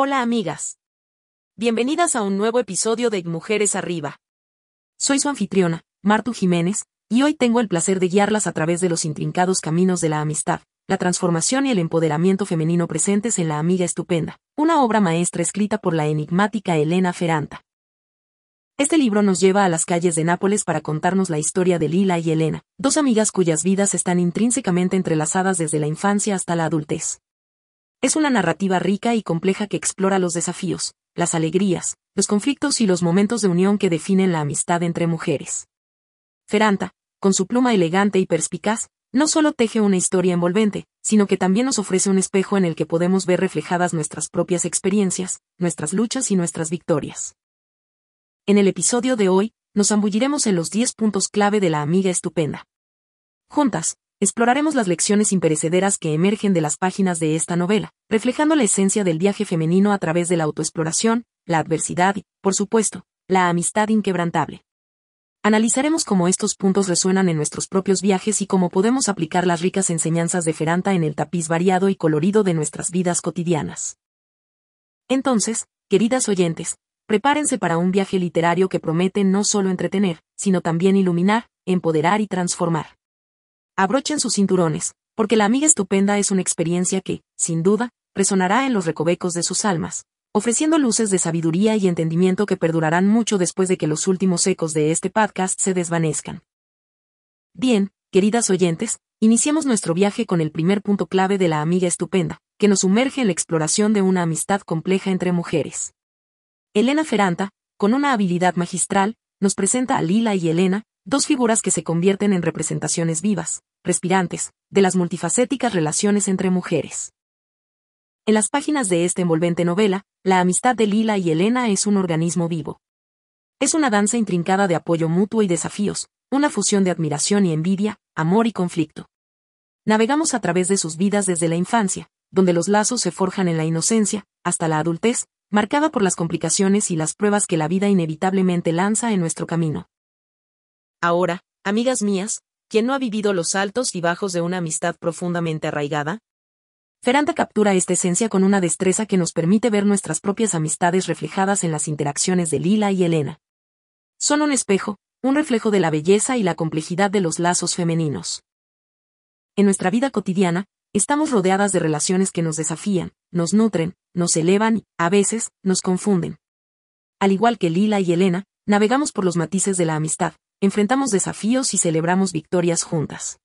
Hola amigas. Bienvenidas a un nuevo episodio de Mujeres Arriba. Soy su anfitriona, Martu Jiménez, y hoy tengo el placer de guiarlas a través de los intrincados caminos de la amistad, la transformación y el empoderamiento femenino presentes en La Amiga Estupenda, una obra maestra escrita por la enigmática Elena Ferranta. Este libro nos lleva a las calles de Nápoles para contarnos la historia de Lila y Elena, dos amigas cuyas vidas están intrínsecamente entrelazadas desde la infancia hasta la adultez. Es una narrativa rica y compleja que explora los desafíos, las alegrías, los conflictos y los momentos de unión que definen la amistad entre mujeres. Feranta, con su pluma elegante y perspicaz, no solo teje una historia envolvente, sino que también nos ofrece un espejo en el que podemos ver reflejadas nuestras propias experiencias, nuestras luchas y nuestras victorias. En el episodio de hoy, nos zambulliremos en los 10 puntos clave de la amiga estupenda. Juntas, exploraremos las lecciones imperecederas que emergen de las páginas de esta novela, reflejando la esencia del viaje femenino a través de la autoexploración, la adversidad y, por supuesto, la amistad inquebrantable. Analizaremos cómo estos puntos resuenan en nuestros propios viajes y cómo podemos aplicar las ricas enseñanzas de Feranta en el tapiz variado y colorido de nuestras vidas cotidianas. Entonces, queridas oyentes, prepárense para un viaje literario que promete no solo entretener, sino también iluminar, empoderar y transformar. Abrochen sus cinturones, porque la amiga estupenda es una experiencia que, sin duda, resonará en los recovecos de sus almas, ofreciendo luces de sabiduría y entendimiento que perdurarán mucho después de que los últimos ecos de este podcast se desvanezcan. Bien, queridas oyentes, iniciemos nuestro viaje con el primer punto clave de la amiga estupenda, que nos sumerge en la exploración de una amistad compleja entre mujeres. Elena Ferranta, con una habilidad magistral, nos presenta a Lila y Elena, dos figuras que se convierten en representaciones vivas, respirantes, de las multifacéticas relaciones entre mujeres. En las páginas de esta envolvente novela, la amistad de Lila y Elena es un organismo vivo. Es una danza intrincada de apoyo mutuo y desafíos, una fusión de admiración y envidia, amor y conflicto. Navegamos a través de sus vidas desde la infancia, donde los lazos se forjan en la inocencia, hasta la adultez, marcada por las complicaciones y las pruebas que la vida inevitablemente lanza en nuestro camino. Ahora, amigas mías, ¿quién no ha vivido los altos y bajos de una amistad profundamente arraigada? Feranta captura esta esencia con una destreza que nos permite ver nuestras propias amistades reflejadas en las interacciones de Lila y Elena. Son un espejo, un reflejo de la belleza y la complejidad de los lazos femeninos. En nuestra vida cotidiana, estamos rodeadas de relaciones que nos desafían, nos nutren, nos elevan y, a veces, nos confunden. Al igual que Lila y Elena, navegamos por los matices de la amistad, enfrentamos desafíos y celebramos victorias juntas.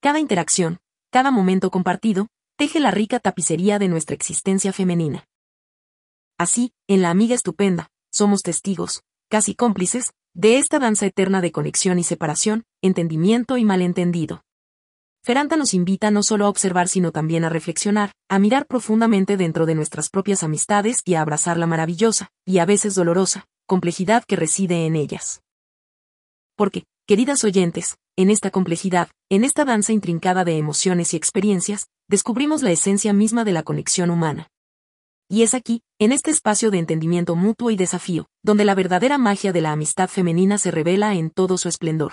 Cada interacción, cada momento compartido, teje la rica tapicería de nuestra existencia femenina. Así, en La Amiga Estupenda, somos testigos, casi cómplices, de esta danza eterna de conexión y separación, entendimiento y malentendido. Feranta nos invita no solo a observar sino también a reflexionar, a mirar profundamente dentro de nuestras propias amistades y a abrazar la maravillosa, y a veces dolorosa, complejidad que reside en ellas. Porque, queridas oyentes, en esta complejidad, en esta danza intrincada de emociones y experiencias, descubrimos la esencia misma de la conexión humana. Y es aquí, en este espacio de entendimiento mutuo y desafío, donde la verdadera magia de la amistad femenina se revela en todo su esplendor.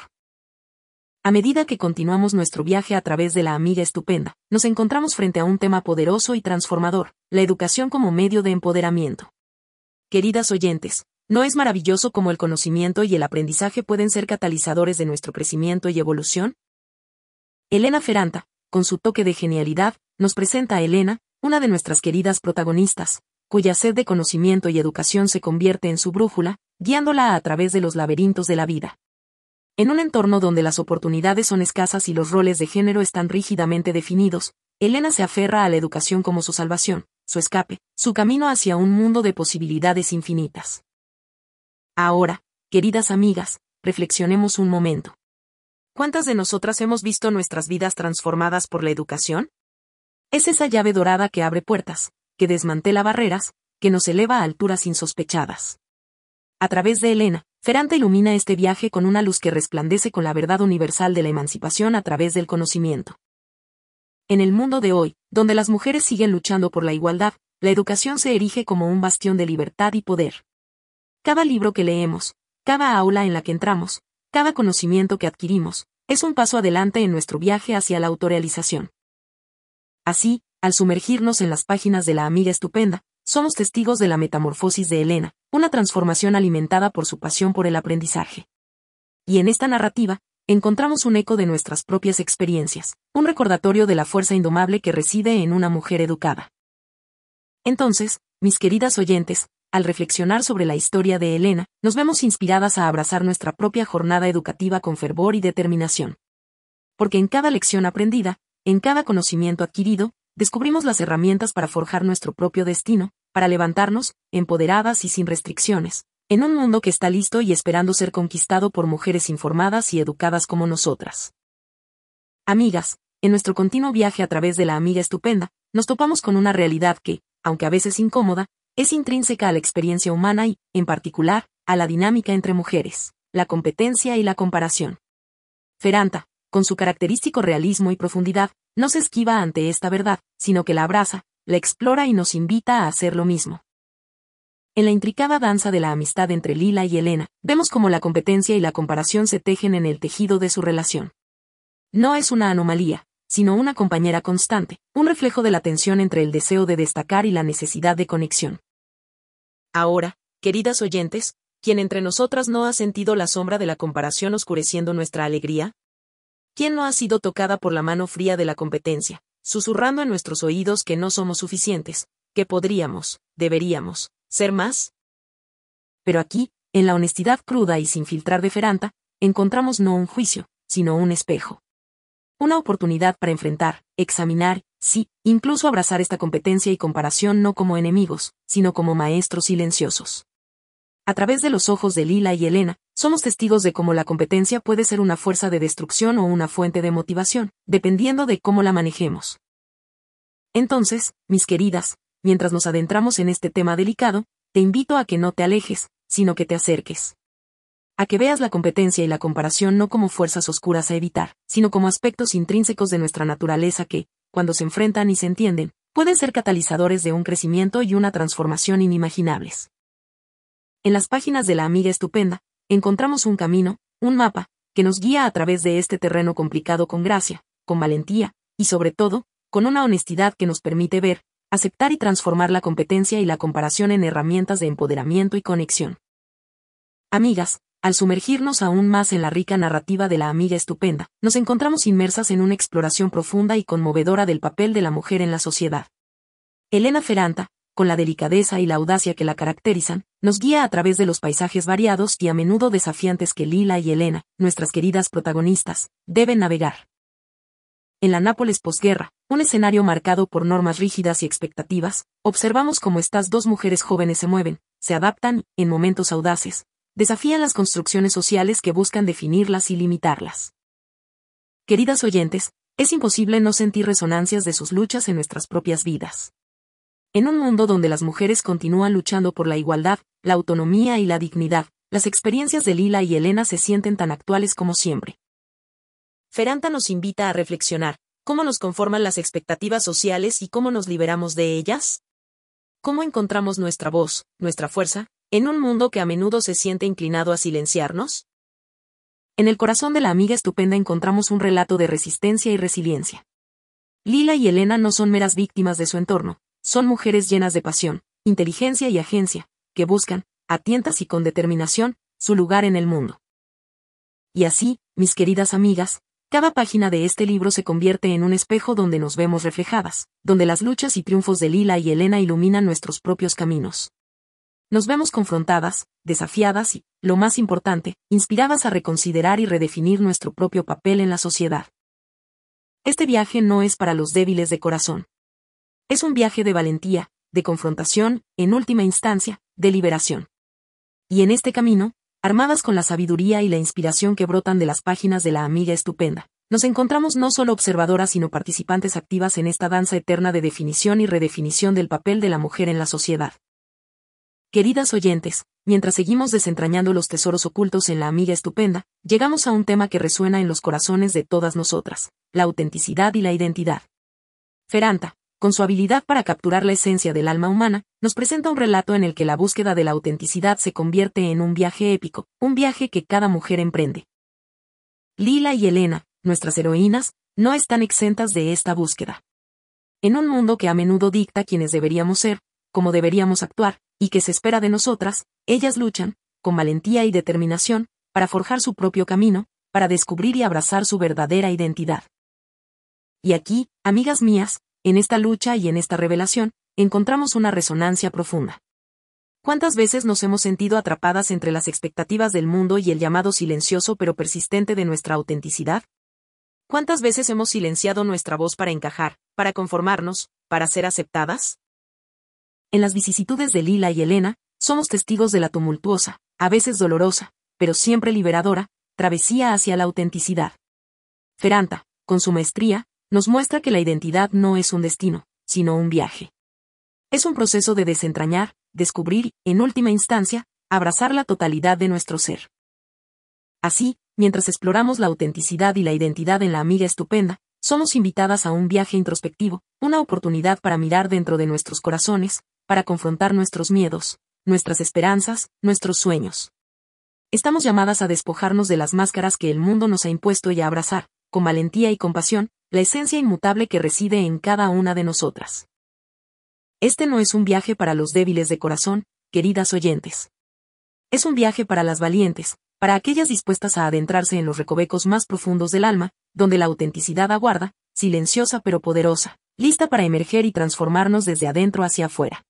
A medida que continuamos nuestro viaje a través de la amiga estupenda, nos encontramos frente a un tema poderoso y transformador, la educación como medio de empoderamiento. Queridas oyentes, ¿no es maravilloso cómo el conocimiento y el aprendizaje pueden ser catalizadores de nuestro crecimiento y evolución? Elena Ferranta, con su toque de genialidad, nos presenta a Elena, una de nuestras queridas protagonistas, cuya sed de conocimiento y educación se convierte en su brújula, guiándola a través de los laberintos de la vida. En un entorno donde las oportunidades son escasas y los roles de género están rígidamente definidos, Elena se aferra a la educación como su salvación, su escape, su camino hacia un mundo de posibilidades infinitas. Ahora, queridas amigas, reflexionemos un momento. ¿Cuántas de nosotras hemos visto nuestras vidas transformadas por la educación? Es esa llave dorada que abre puertas, que desmantela barreras, que nos eleva a alturas insospechadas. A través de Elena, Ferranta ilumina este viaje con una luz que resplandece con la verdad universal de la emancipación a través del conocimiento. En el mundo de hoy, donde las mujeres siguen luchando por la igualdad, la educación se erige como un bastión de libertad y poder. Cada libro que leemos, cada aula en la que entramos, cada conocimiento que adquirimos, es un paso adelante en nuestro viaje hacia la autorrealización. Así, al sumergirnos en las páginas de la amiga estupenda, somos testigos de la metamorfosis de Elena, una transformación alimentada por su pasión por el aprendizaje. Y en esta narrativa, encontramos un eco de nuestras propias experiencias, un recordatorio de la fuerza indomable que reside en una mujer educada. Entonces, mis queridas oyentes, al reflexionar sobre la historia de Elena, nos vemos inspiradas a abrazar nuestra propia jornada educativa con fervor y determinación. Porque en cada lección aprendida, en cada conocimiento adquirido, descubrimos las herramientas para forjar nuestro propio destino, para levantarnos, empoderadas y sin restricciones, en un mundo que está listo y esperando ser conquistado por mujeres informadas y educadas como nosotras. Amigas, en nuestro continuo viaje a través de la amiga estupenda, nos topamos con una realidad que, aunque a veces incómoda, es intrínseca a la experiencia humana y, en particular, a la dinámica entre mujeres, la competencia y la comparación. Feranta, con su característico realismo y profundidad, no se esquiva ante esta verdad, sino que la abraza, la explora y nos invita a hacer lo mismo. En la intricada danza de la amistad entre Lila y Elena, vemos cómo la competencia y la comparación se tejen en el tejido de su relación. No es una anomalía, sino una compañera constante, un reflejo de la tensión entre el deseo de destacar y la necesidad de conexión. Ahora, queridas oyentes, ¿quién entre nosotras no ha sentido la sombra de la comparación oscureciendo nuestra alegría? ¿Quién no ha sido tocada por la mano fría de la competencia, susurrando en nuestros oídos que no somos suficientes, que podríamos, deberíamos, ser más? Pero aquí, en la honestidad cruda y sin filtrar de Feranta, encontramos no un juicio, sino un espejo. Una oportunidad para enfrentar, examinar, sí, incluso abrazar esta competencia y comparación no como enemigos, sino como maestros silenciosos. A través de los ojos de Lila y Elena, somos testigos de cómo la competencia puede ser una fuerza de destrucción o una fuente de motivación, dependiendo de cómo la manejemos. Entonces, mis queridas, mientras nos adentramos en este tema delicado, te invito a que no te alejes, sino que te acerques. A que veas la competencia y la comparación no como fuerzas oscuras a evitar, sino como aspectos intrínsecos de nuestra naturaleza que, cuando se enfrentan y se entienden, pueden ser catalizadores de un crecimiento y una transformación inimaginables. En las páginas de la amiga estupenda, encontramos un camino, un mapa, que nos guía a través de este terreno complicado con gracia, con valentía, y sobre todo, con una honestidad que nos permite ver, aceptar y transformar la competencia y la comparación en herramientas de empoderamiento y conexión. Amigas, al sumergirnos aún más en la rica narrativa de la amiga estupenda, nos encontramos inmersas en una exploración profunda y conmovedora del papel de la mujer en la sociedad. Elena Ferranta, con la delicadeza y la audacia que la caracterizan, nos guía a través de los paisajes variados y a menudo desafiantes que Lila y Elena, nuestras queridas protagonistas, deben navegar. En la Nápoles posguerra, un escenario marcado por normas rígidas y expectativas, observamos cómo estas dos mujeres jóvenes se mueven, se adaptan, en momentos audaces, desafían las construcciones sociales que buscan definirlas y limitarlas. Queridas oyentes, es imposible no sentir resonancias de sus luchas en nuestras propias vidas. En un mundo donde las mujeres continúan luchando por la igualdad, la autonomía y la dignidad, las experiencias de Lila y Elena se sienten tan actuales como siempre. Feranta nos invita a reflexionar, ¿cómo nos conforman las expectativas sociales y cómo nos liberamos de ellas? ¿Cómo encontramos nuestra voz, nuestra fuerza, en un mundo que a menudo se siente inclinado a silenciarnos? En el corazón de la amiga estupenda encontramos un relato de resistencia y resiliencia. Lila y Elena no son meras víctimas de su entorno, son mujeres llenas de pasión, inteligencia y agencia, que buscan, a tientas y con determinación, su lugar en el mundo. Y así, mis queridas amigas, cada página de este libro se convierte en un espejo donde nos vemos reflejadas, donde las luchas y triunfos de Lila y Elena iluminan nuestros propios caminos. Nos vemos confrontadas, desafiadas y, lo más importante, inspiradas a reconsiderar y redefinir nuestro propio papel en la sociedad. Este viaje no es para los débiles de corazón. Es un viaje de valentía, de confrontación, en última instancia, de liberación. Y en este camino, armadas con la sabiduría y la inspiración que brotan de las páginas de la amiga estupenda, nos encontramos no solo observadoras sino participantes activas en esta danza eterna de definición y redefinición del papel de la mujer en la sociedad. Queridas oyentes, mientras seguimos desentrañando los tesoros ocultos en la amiga estupenda, llegamos a un tema que resuena en los corazones de todas nosotras, la autenticidad y la identidad. Feranta, con su habilidad para capturar la esencia del alma humana, nos presenta un relato en el que la búsqueda de la autenticidad se convierte en un viaje épico, un viaje que cada mujer emprende. Lila y Elena, nuestras heroínas, no están exentas de esta búsqueda. En un mundo que a menudo dicta quienes deberíamos ser, cómo deberíamos actuar, y qué se espera de nosotras, ellas luchan, con valentía y determinación, para forjar su propio camino, para descubrir y abrazar su verdadera identidad. Y aquí, amigas mías, en esta lucha y en esta revelación, encontramos una resonancia profunda. ¿Cuántas veces nos hemos sentido atrapadas entre las expectativas del mundo y el llamado silencioso pero persistente de nuestra autenticidad? ¿Cuántas veces hemos silenciado nuestra voz para encajar, para conformarnos, para ser aceptadas? En las vicisitudes de Lila y Elena, somos testigos de la tumultuosa, a veces dolorosa, pero siempre liberadora, travesía hacia la autenticidad. Feranta, con su maestría, nos muestra que la identidad no es un destino, sino un viaje. Es un proceso de desentrañar, descubrir, en última instancia, abrazar la totalidad de nuestro ser. Así, mientras exploramos la autenticidad y la identidad en la amiga estupenda, somos invitadas a un viaje introspectivo, una oportunidad para mirar dentro de nuestros corazones, para confrontar nuestros miedos, nuestras esperanzas, nuestros sueños. Estamos llamadas a despojarnos de las máscaras que el mundo nos ha impuesto y a abrazar, con valentía y compasión, la esencia inmutable que reside en cada una de nosotras. Este no es un viaje para los débiles de corazón, queridas oyentes. Es un viaje para las valientes, para aquellas dispuestas a adentrarse en los recovecos más profundos del alma, donde la autenticidad aguarda, silenciosa pero poderosa, lista para emerger y transformarnos desde adentro hacia afuera.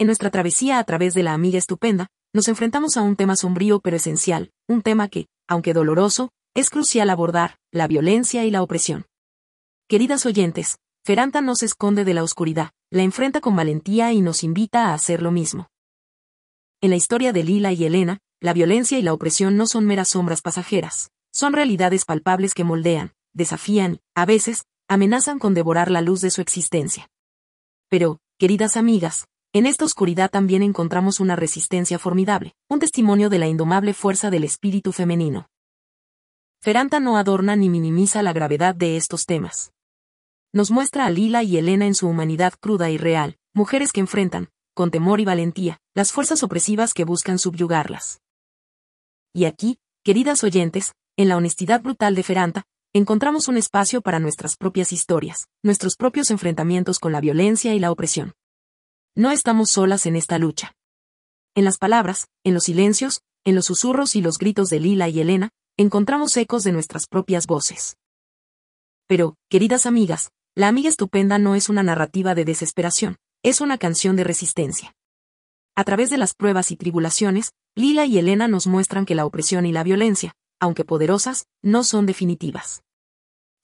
En nuestra travesía a través de la amiga estupenda, nos enfrentamos a un tema sombrío pero esencial, un tema que, aunque doloroso, es crucial abordar, la violencia y la opresión. Queridas oyentes, Feranta no se esconde de la oscuridad, la enfrenta con valentía y nos invita a hacer lo mismo. En la historia de Lila y Elena, la violencia y la opresión no son meras sombras pasajeras, son realidades palpables que moldean, desafían, a veces, amenazan con devorar la luz de su existencia. Pero, queridas amigas, en esta oscuridad también encontramos una resistencia formidable, un testimonio de la indomable fuerza del espíritu femenino. Feranta no adorna ni minimiza la gravedad de estos temas. Nos muestra a Lila y Elena en su humanidad cruda y real, mujeres que enfrentan, con temor y valentía, las fuerzas opresivas que buscan subyugarlas. Y aquí, queridas oyentes, en la honestidad brutal de Feranta, encontramos un espacio para nuestras propias historias, nuestros propios enfrentamientos con la violencia y la opresión. No estamos solas en esta lucha. En las palabras, en los silencios, en los susurros y los gritos de Lila y Elena, encontramos ecos de nuestras propias voces. Pero, queridas amigas, la amiga estupenda no es una narrativa de desesperación, es una canción de resistencia. A través de las pruebas y tribulaciones, Lila y Elena nos muestran que la opresión y la violencia, aunque poderosas, no son definitivas.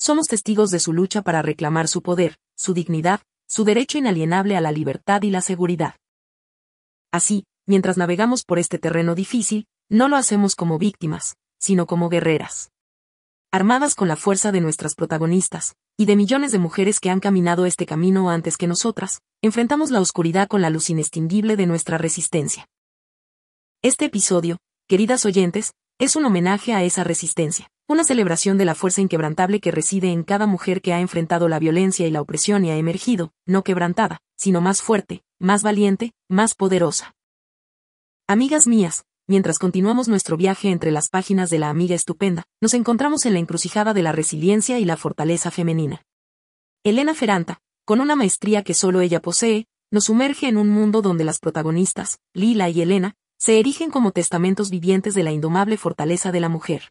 Somos testigos de su lucha para reclamar su poder, su dignidad, su derecho inalienable a la libertad y la seguridad. Así, mientras navegamos por este terreno difícil, no lo hacemos como víctimas, sino como guerreras. Armadas con la fuerza de nuestras protagonistas, y de millones de mujeres que han caminado este camino antes que nosotras, enfrentamos la oscuridad con la luz inextinguible de nuestra resistencia. Este episodio, queridas oyentes, es un homenaje a esa resistencia, una celebración de la fuerza inquebrantable que reside en cada mujer que ha enfrentado la violencia y la opresión y ha emergido, no quebrantada, sino más fuerte, más valiente, más poderosa. Amigas mías, mientras continuamos nuestro viaje entre las páginas de la amiga estupenda, nos encontramos en la encrucijada de la resiliencia y la fortaleza femenina. Elena Ferranta, con una maestría que solo ella posee, nos sumerge en un mundo donde las protagonistas, Lila y Elena, se erigen como testamentos vivientes de la indomable fortaleza de la mujer.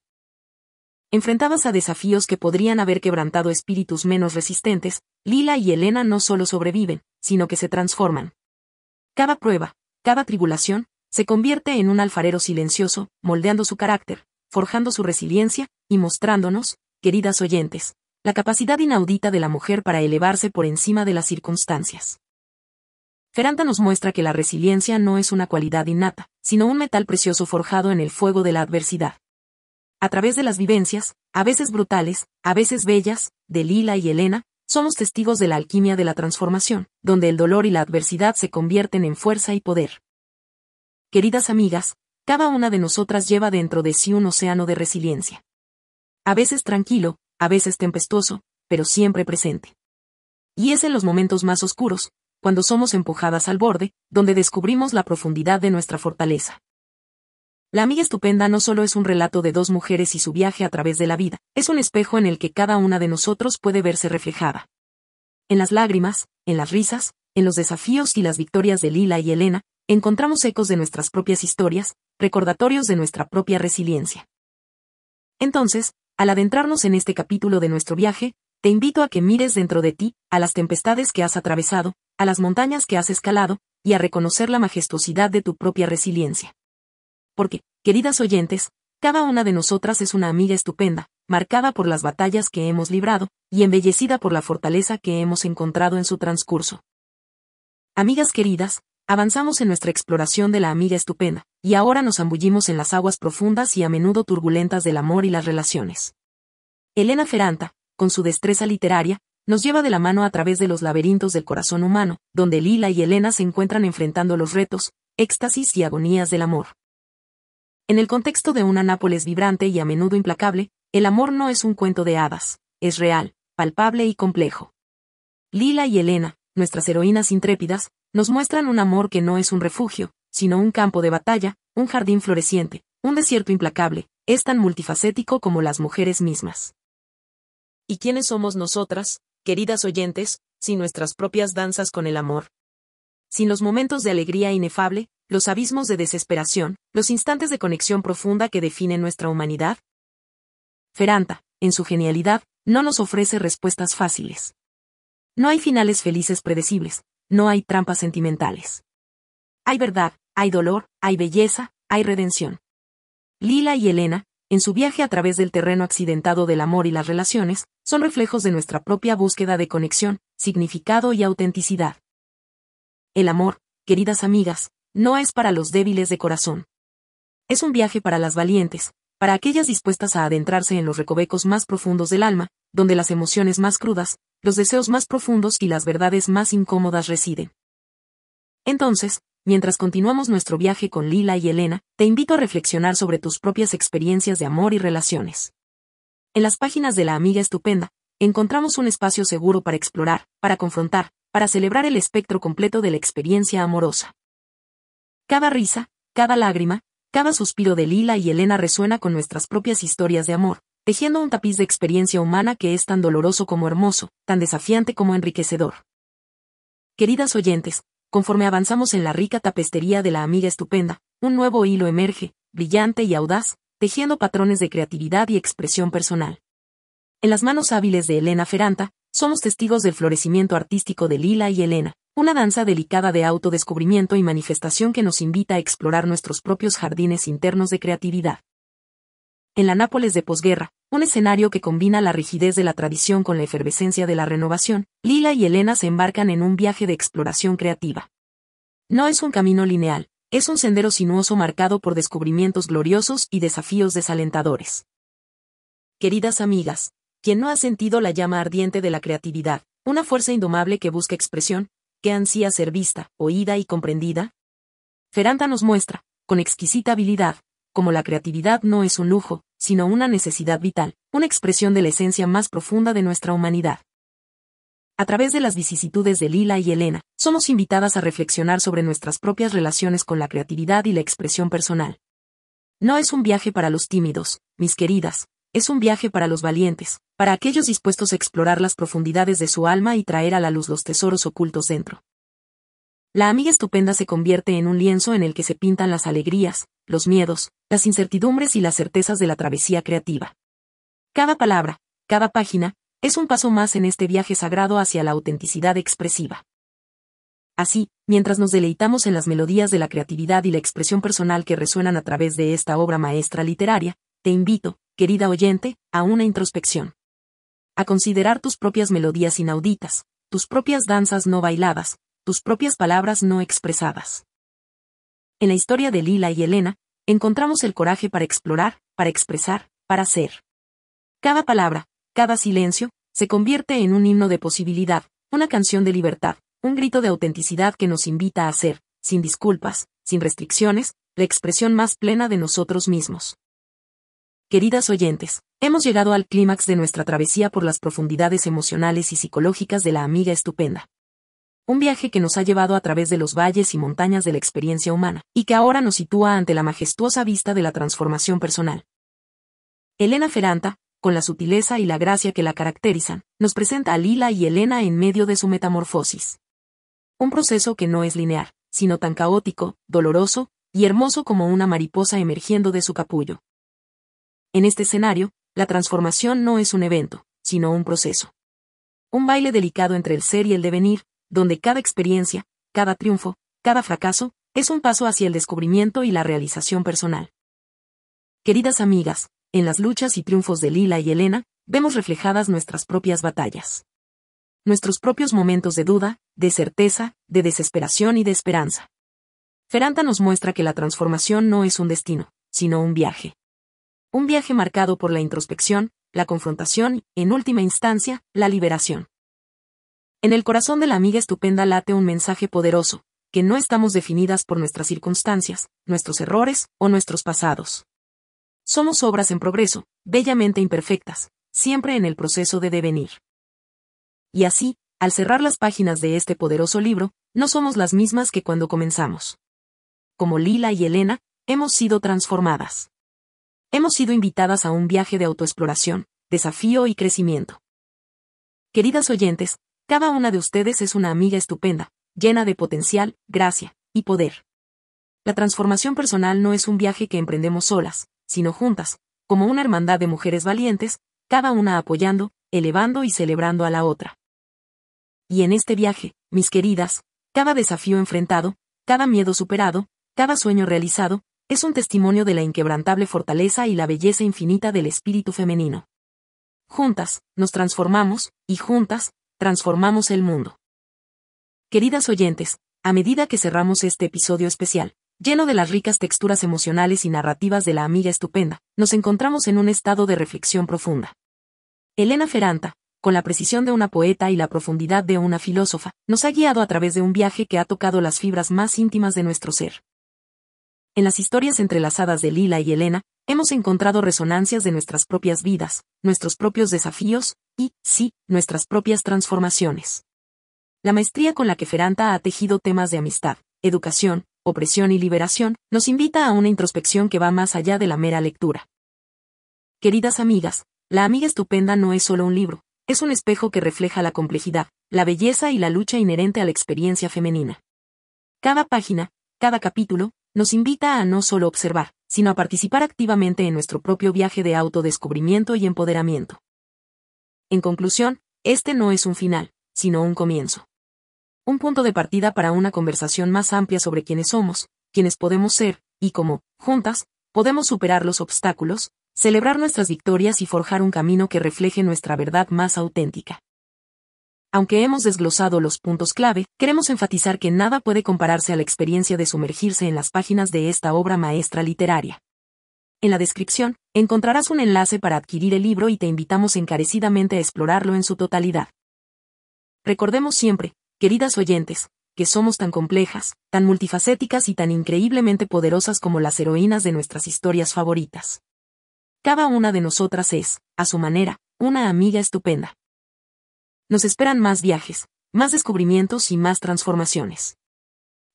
Enfrentadas a desafíos que podrían haber quebrantado espíritus menos resistentes, Lila y Elena no solo sobreviven, sino que se transforman. Cada prueba, cada tribulación, se convierte en un alfarero silencioso, moldeando su carácter, forjando su resiliencia, y mostrándonos, queridas oyentes, la capacidad inaudita de la mujer para elevarse por encima de las circunstancias. Feranta nos muestra que la resiliencia no es una cualidad innata, sino un metal precioso forjado en el fuego de la adversidad. A través de las vivencias, a veces brutales, a veces bellas, de Lila y Elena, somos testigos de la alquimia de la transformación, donde el dolor y la adversidad se convierten en fuerza y poder. Queridas amigas, cada una de nosotras lleva dentro de sí un océano de resiliencia. A veces tranquilo, a veces tempestuoso, pero siempre presente. Y es en los momentos más oscuros, cuando somos empujadas al borde, donde descubrimos la profundidad de nuestra fortaleza. La amiga estupenda no solo es un relato de dos mujeres y su viaje a través de la vida, es un espejo en el que cada una de nosotros puede verse reflejada. En las lágrimas, en las risas, en los desafíos y las victorias de Lila y Elena, encontramos ecos de nuestras propias historias, recordatorios de nuestra propia resiliencia. Entonces, al adentrarnos en este capítulo de nuestro viaje, te invito a que mires dentro de ti, a las tempestades que has atravesado, a las montañas que has escalado, y a reconocer la majestuosidad de tu propia resiliencia. Porque, queridas oyentes, cada una de nosotras es una amiga estupenda, marcada por las batallas que hemos librado, y embellecida por la fortaleza que hemos encontrado en su transcurso. Amigas queridas, avanzamos en nuestra exploración de la amiga estupenda, y ahora nos zambullimos en las aguas profundas y a menudo turbulentas del amor y las relaciones. Elena Ferranta, con su destreza literaria, nos lleva de la mano a través de los laberintos del corazón humano, donde Lila y Elena se encuentran enfrentando los retos, éxtasis y agonías del amor. En el contexto de una Nápoles vibrante y a menudo implacable, el amor no es un cuento de hadas, es real, palpable y complejo. Lila y Elena, nuestras heroínas intrépidas, nos muestran un amor que no es un refugio, sino un campo de batalla, un jardín floreciente, un desierto implacable, es tan multifacético como las mujeres mismas. ¿Y quiénes somos nosotras, queridas oyentes, sin nuestras propias danzas con el amor? Sin los momentos de alegría inefable, los abismos de desesperación, los instantes de conexión profunda que definen nuestra humanidad? Feranta, en su genialidad, no nos ofrece respuestas fáciles. No hay finales felices predecibles, no hay trampas sentimentales. Hay verdad, hay dolor, hay belleza, hay redención. Lila y Elena, en su viaje a través del terreno accidentado del amor y las relaciones, son reflejos de nuestra propia búsqueda de conexión, significado y autenticidad. El amor, queridas amigas, no es para los débiles de corazón. Es un viaje para las valientes, para aquellas dispuestas a adentrarse en los recovecos más profundos del alma, donde las emociones más crudas, los deseos más profundos y las verdades más incómodas residen. Entonces, mientras continuamos nuestro viaje con Lila y Elena, te invito a reflexionar sobre tus propias experiencias de amor y relaciones. En las páginas de la amiga estupenda, encontramos un espacio seguro para explorar, para confrontar, para celebrar el espectro completo de la experiencia amorosa. Cada risa, cada lágrima, cada suspiro de Lila y Elena resuena con nuestras propias historias de amor, tejiendo un tapiz de experiencia humana que es tan doloroso como hermoso, tan desafiante como enriquecedor. Queridas oyentes, conforme avanzamos en la rica tapestería de la amiga estupenda, un nuevo hilo emerge, brillante y audaz, tejiendo patrones de creatividad y expresión personal. En las manos hábiles de Elena Ferranta, somos testigos del florecimiento artístico de Lila y Elena, una danza delicada de autodescubrimiento y manifestación que nos invita a explorar nuestros propios jardines internos de creatividad. En la Nápoles de posguerra, un escenario que combina la rigidez de la tradición con la efervescencia de la renovación, Lila y Elena se embarcan en un viaje de exploración creativa. No es un camino lineal, es un sendero sinuoso marcado por descubrimientos gloriosos y desafíos desalentadores. Queridas amigas, quien no ha sentido la llama ardiente de la creatividad, una fuerza indomable que busca expresión, que ansía ser vista, oída y comprendida? Feranta nos muestra, con exquisita habilidad, como la creatividad no es un lujo, sino una necesidad vital, una expresión de la esencia más profunda de nuestra humanidad. A través de las vicisitudes de Lila y Elena, somos invitadas a reflexionar sobre nuestras propias relaciones con la creatividad y la expresión personal. No es un viaje para los tímidos, mis queridas, es un viaje para los valientes, para aquellos dispuestos a explorar las profundidades de su alma y traer a la luz los tesoros ocultos dentro. La amiga estupenda se convierte en un lienzo en el que se pintan las alegrías, los miedos, las incertidumbres y las certezas de la travesía creativa. Cada palabra, cada página, es un paso más en este viaje sagrado hacia la autenticidad expresiva. Así, mientras nos deleitamos en las melodías de la creatividad y la expresión personal que resuenan a través de esta obra maestra literaria, te invito, querida oyente, a una introspección. A considerar tus propias melodías inauditas, tus propias danzas no bailadas, tus propias palabras no expresadas. En la historia de Lila y Elena, encontramos el coraje para explorar, para expresar, para ser. Cada palabra, cada silencio, se convierte en un himno de posibilidad, una canción de libertad, un grito de autenticidad que nos invita a ser, sin disculpas, sin restricciones, la expresión más plena de nosotros mismos. Queridas oyentes, hemos llegado al clímax de nuestra travesía por las profundidades emocionales y psicológicas de la amiga estupenda. Un viaje que nos ha llevado a través de los valles y montañas de la experiencia humana, y que ahora nos sitúa ante la majestuosa vista de la transformación personal. Elena Ferranta, con la sutileza y la gracia que la caracterizan, nos presenta a Lila y Elena en medio de su metamorfosis. Un proceso que no es lineal, sino tan caótico, doloroso, y hermoso como una mariposa emergiendo de su capullo. En este escenario, la transformación no es un evento, sino un proceso. Un baile delicado entre el ser y el devenir, donde cada experiencia, cada triunfo, cada fracaso, es un paso hacia el descubrimiento y la realización personal. Queridas amigas, en las luchas y triunfos de Lila y Elena, vemos reflejadas nuestras propias batallas. Nuestros propios momentos de duda, de certeza, de desesperación y de esperanza. Feranta nos muestra que la transformación no es un destino, sino un viaje. Un viaje marcado por la introspección, la confrontación y, en última instancia, la liberación. En el corazón de la amiga estupenda late un mensaje poderoso, que no estamos definidas por nuestras circunstancias, nuestros errores o nuestros pasados. Somos obras en progreso, bellamente imperfectas, siempre en el proceso de devenir. Y así, al cerrar las páginas de este poderoso libro, no somos las mismas que cuando comenzamos como Lila y Elena, hemos sido transformadas. Hemos sido invitadas a un viaje de autoexploración, desafío y crecimiento. Queridas oyentes, cada una de ustedes es una amiga estupenda, llena de potencial, gracia y poder. La transformación personal no es un viaje que emprendemos solas, sino juntas, como una hermandad de mujeres valientes, cada una apoyando, elevando y celebrando a la otra. Y en este viaje, mis queridas, cada desafío enfrentado, cada miedo superado, cada sueño realizado, es un testimonio de la inquebrantable fortaleza y la belleza infinita del espíritu femenino. Juntas, nos transformamos, y juntas, transformamos el mundo. Queridas oyentes, a medida que cerramos este episodio especial, lleno de las ricas texturas emocionales y narrativas de la amiga estupenda, nos encontramos en un estado de reflexión profunda. Elena Ferranta, con la precisión de una poeta y la profundidad de una filósofa, nos ha guiado a través de un viaje que ha tocado las fibras más íntimas de nuestro ser. En las historias entrelazadas de Lila y Elena, hemos encontrado resonancias de nuestras propias vidas, nuestros propios desafíos, y, sí, nuestras propias transformaciones. La maestría con la que Feranta ha tejido temas de amistad, educación, opresión y liberación, nos invita a una introspección que va más allá de la mera lectura. Queridas amigas, La amiga estupenda no es solo un libro, es un espejo que refleja la complejidad, la belleza y la lucha inherente a la experiencia femenina. Cada página, cada capítulo, nos invita a no solo observar, sino a participar activamente en nuestro propio viaje de autodescubrimiento y empoderamiento. En conclusión, este no es un final, sino un comienzo. Un punto de partida para una conversación más amplia sobre quiénes somos, quiénes podemos ser, y cómo, juntas, podemos superar los obstáculos, celebrar nuestras victorias y forjar un camino que refleje nuestra verdad más auténtica. Aunque hemos desglosado los puntos clave, queremos enfatizar que nada puede compararse a la experiencia de sumergirse en las páginas de esta obra maestra literaria. En la descripción, encontrarás un enlace para adquirir el libro y te invitamos encarecidamente a explorarlo en su totalidad. Recordemos siempre, queridas oyentes, que somos tan complejas, tan multifacéticas y tan increíblemente poderosas como las heroínas de nuestras historias favoritas. Cada una de nosotras es, a su manera, una amiga estupenda. Nos esperan más viajes, más descubrimientos y más transformaciones.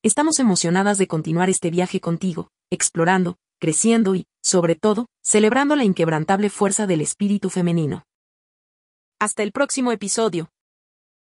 Estamos emocionadas de continuar este viaje contigo, explorando, creciendo y, sobre todo, celebrando la inquebrantable fuerza del espíritu femenino. Hasta el próximo episodio.